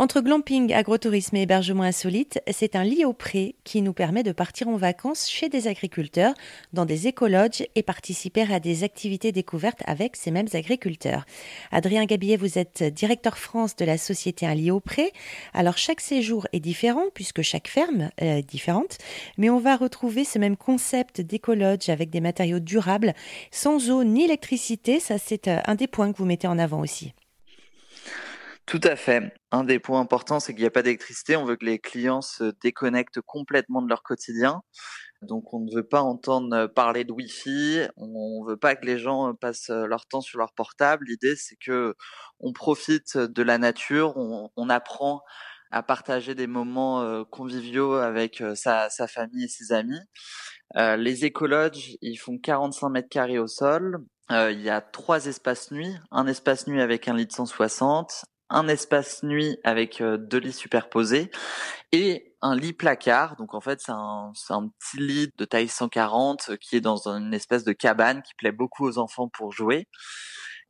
Entre glamping, agrotourisme et hébergement insolite, c'est un lit au pré qui nous permet de partir en vacances chez des agriculteurs, dans des écologes et participer à des activités découvertes avec ces mêmes agriculteurs. Adrien Gabillet, vous êtes directeur France de la société Un lit au pré. Alors chaque séjour est différent puisque chaque ferme est différente, mais on va retrouver ce même concept d'écologe avec des matériaux durables, sans eau ni électricité. Ça, c'est euh, un des points que vous mettez en avant aussi. Tout à fait. Un des points importants, c'est qu'il n'y a pas d'électricité. On veut que les clients se déconnectent complètement de leur quotidien. Donc, on ne veut pas entendre parler de Wi-Fi. On ne veut pas que les gens passent leur temps sur leur portable. L'idée, c'est que on profite de la nature. On, apprend à partager des moments conviviaux avec sa, famille et ses amis. les écologes, ils font 45 mètres carrés au sol. il y a trois espaces nuits, un espace nuit avec un lit de 160, un espace nuit avec euh, deux lits superposés et un lit placard. Donc en fait, c'est un, petit lit de taille 140 qui est dans une espèce de cabane qui plaît beaucoup aux enfants pour jouer.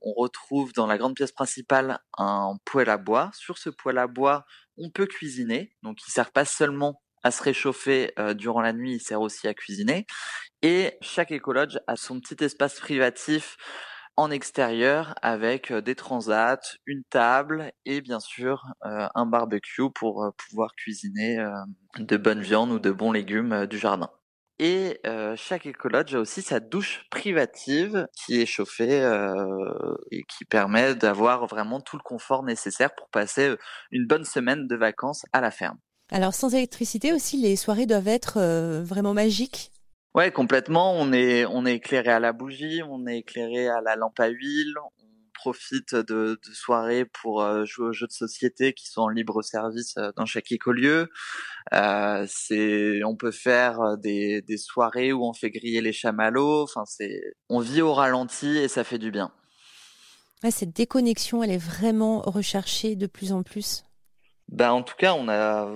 On retrouve dans la grande pièce principale un poêle à bois. Sur ce poêle à bois, on peut cuisiner. Donc il sert pas seulement à se réchauffer euh, durant la nuit, il sert aussi à cuisiner. Et chaque écologe a son petit espace privatif en extérieur avec des transats, une table et bien sûr un barbecue pour pouvoir cuisiner de bonnes viandes ou de bons légumes du jardin. Et chaque écologe a aussi sa douche privative qui est chauffée et qui permet d'avoir vraiment tout le confort nécessaire pour passer une bonne semaine de vacances à la ferme. Alors sans électricité aussi, les soirées doivent être vraiment magiques Ouais, complètement. On est, on est éclairé à la bougie, on est éclairé à la lampe à huile. On profite de, de soirées pour euh, jouer aux jeux de société qui sont en libre service euh, dans chaque écolieu. Euh, c'est, on peut faire des, des soirées où on fait griller les chamallows. Enfin, c'est, on vit au ralenti et ça fait du bien. Ouais, cette déconnexion, elle est vraiment recherchée de plus en plus. Ben, en tout cas, on a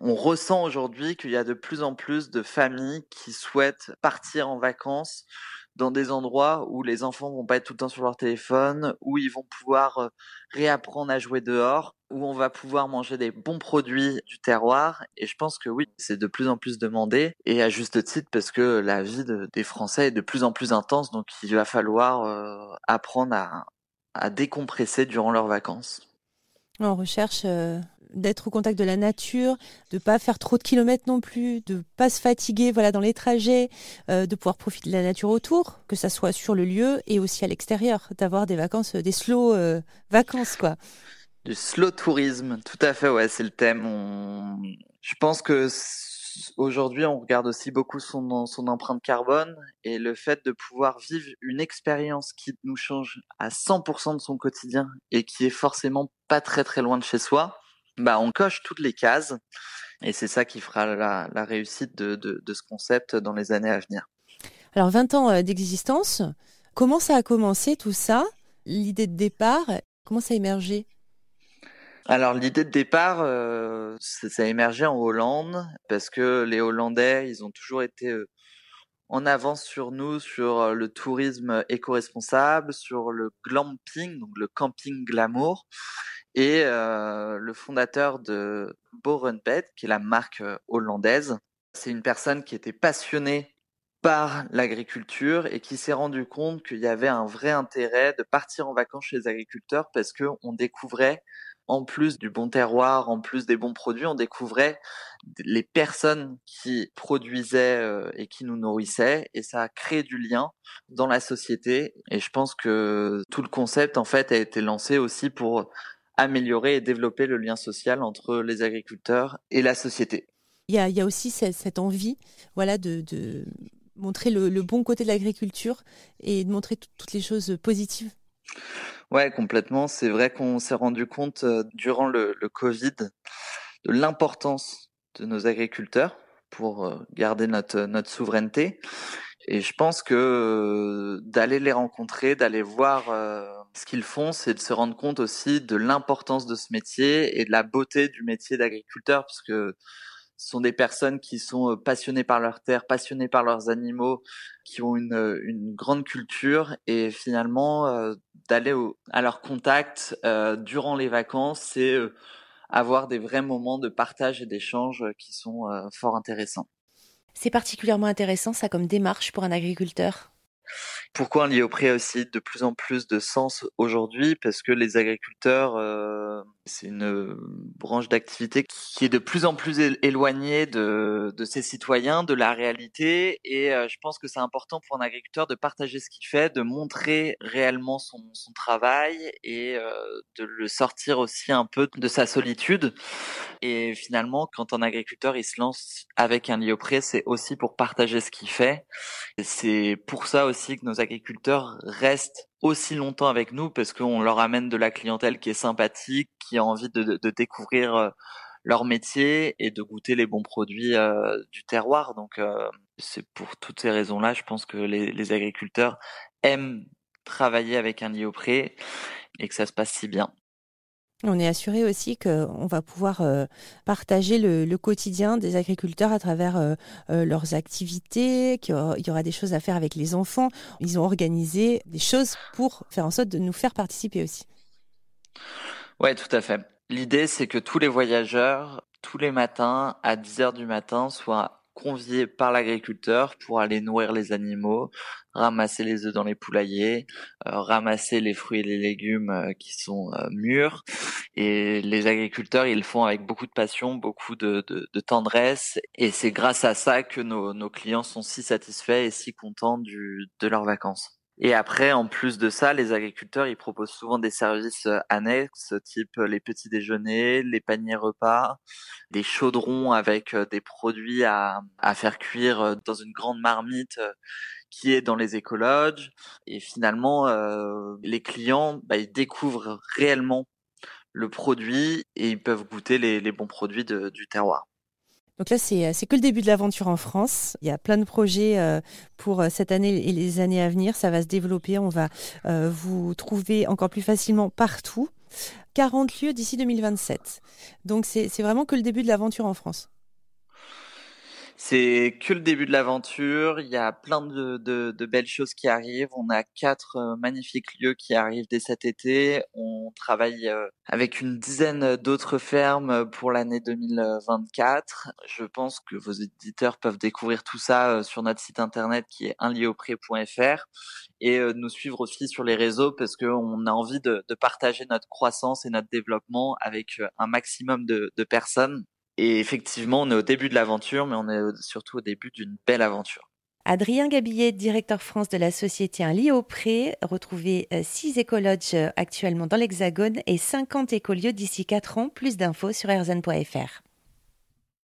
on ressent aujourd'hui qu'il y a de plus en plus de familles qui souhaitent partir en vacances dans des endroits où les enfants vont pas être tout le temps sur leur téléphone, où ils vont pouvoir euh, réapprendre à jouer dehors, où on va pouvoir manger des bons produits du terroir. Et je pense que oui, c'est de plus en plus demandé, et à juste titre parce que la vie des Français est de plus en plus intense, donc il va falloir euh, apprendre à, décompresser durant leurs vacances. On recherche euh, d'être au contact de la nature, de pas faire trop de kilomètres non plus, de pas se fatiguer voilà dans les trajets, euh, de pouvoir profiter de la nature autour, que ça soit sur le lieu et aussi à l'extérieur, d'avoir des vacances, des slow euh, vacances quoi. Du slow tourisme, tout à fait, ouais, c'est le thème. Je pense que aujourd'hui, on regarde aussi beaucoup son, empreinte carbone et le fait de pouvoir vivre une expérience qui nous change à 100% de son quotidien et qui est forcément pas très très loin de chez soi bah, on coche toutes les cases et c'est ça qui fera la, réussite de, ce concept dans les années à venir. Alors 20 ans euh, d'existence, comment ça a commencé tout ça? L'idée de départ, comment ça a émergé? Alors l'idée de départ, euh, ça a émergé en Hollande parce que les Hollandais, ils ont toujours été euh, en avance sur nous sur le tourisme éco-responsable, sur le glamping, donc le camping glamour. Et euh, le fondateur de Borenpet, qui est la marque euh, hollandaise, c'est une personne qui était passionnée par l'agriculture et qui s'est rendu compte qu'il y avait un vrai intérêt de partir en vacances chez les agriculteurs parce qu'on découvrait, en plus du bon terroir, en plus des bons produits, on découvrait les personnes qui produisaient euh, et qui nous nourrissaient et ça a créé du lien dans la société et je pense que tout le concept en fait a été lancé aussi pour améliorer et développer le lien social entre les agriculteurs et la société. Il y a, aussi cette, envie voilà, de, montrer le, bon côté de l'agriculture et de montrer toutes les choses positives. Ouais, complètement. C'est vrai qu'on s'est rendu compte durant le, Covid de l'importance de nos agriculteurs pour garder notre, notre souveraineté. Et je pense que d'aller les rencontrer, d'aller voir ce qu'ils font, c'est de se rendre compte aussi de l'importance de ce métier et de la beauté du métier d'agriculteur, parce que ce sont des personnes qui sont euh, passionnées par leur terre, passionnées par leurs animaux, qui ont une, euh, grande culture et finalement euh, d'aller à leur contact durant les vacances, c'est avoir des vrais moments de partage et d'échange qui sont fort intéressants. C'est particulièrement intéressant ça comme démarche pour un agriculteur pourquoi un prix a aussi de plus en plus de sens aujourd'hui? Parce que les agriculteurs, euh, c'est une euh, branche d'activité qui est de plus en plus éloignée de, de ses citoyens, de la réalité. Et euh, je pense que c'est important pour un agriculteur de partager ce qu'il fait, de montrer réellement son, son travail et de le sortir aussi un peu de sa solitude. Et finalement, quand un agriculteur il se lance avec un prêt, c'est aussi pour partager ce qu'il fait. C'est pour ça aussi que nos agriculteurs restent aussi longtemps avec nous parce qu'on leur amène de la clientèle qui est sympathique, qui a envie de, découvrir euh, leur métier et de goûter les bons produits euh, du terroir. Donc euh, c'est pour toutes ces raisons-là, je pense que les, agriculteurs aiment travailler avec un prêt et que ça se passe si bien. On est assuré aussi qu'on va pouvoir euh, partager le, quotidien des agriculteurs à travers euh, euh, leurs activités, qu'il y aura des choses à faire avec les enfants. Ils ont organisé des choses pour faire en sorte de nous faire participer aussi. Oui, tout à fait. L'idée, c'est que tous les voyageurs, tous les matins, à 10 heures du matin, soient conviés par l'agriculteur pour aller nourrir les animaux, ramasser les œufs dans les poulaillers, euh, ramasser les fruits et les légumes euh, qui sont euh, mûrs. Et les agriculteurs, ils le font avec beaucoup de passion, beaucoup de, tendresse. Et c'est grâce à ça que nos, clients sont si satisfaits et si contents de leurs vacances. Et après, en plus de ça, les agriculteurs, ils proposent souvent des services euh, annexes, type euh, les petits déjeuners, les paniers repas, des chaudrons avec euh, des produits à, faire cuire dans une grande marmite qui est dans les écologes. Et finalement, les clients, bah, ils découvrent réellement le produit et ils peuvent goûter les, bons produits du terroir. Donc là, euh, c'est que le début de l'aventure en France. Il y a plein de projets euh, pour euh, cette année et les années à venir. Ça va se développer. On va vous trouver encore plus facilement partout. 40 lieux d'ici 2027. Donc c'est vraiment que le début de l'aventure en France. C'est que le début de l'aventure. Il y a plein de, de, de, belles choses qui arrivent. On a quatre euh, magnifiques lieux qui arrivent dès cet été. On travaille euh, avec une dizaine d'autres fermes pour l'année 2024. Je pense que vos éditeurs peuvent découvrir tout ça euh, sur notre site internet qui est unliopré.fr et nous suivre aussi sur les réseaux parce qu'on a envie de, de, partager notre croissance et notre développement avec un maximum de, de personnes et effectivement, on est au début de l'aventure, mais on est surtout au début d'une belle aventure. Adrien Gabillet, directeur France de la société Un lit au pré. Retrouvez 6 euh, écologes euh, actuellement dans l'Hexagone et 50 écolieux d'ici 4 ans. Plus d'infos sur erzan.fr.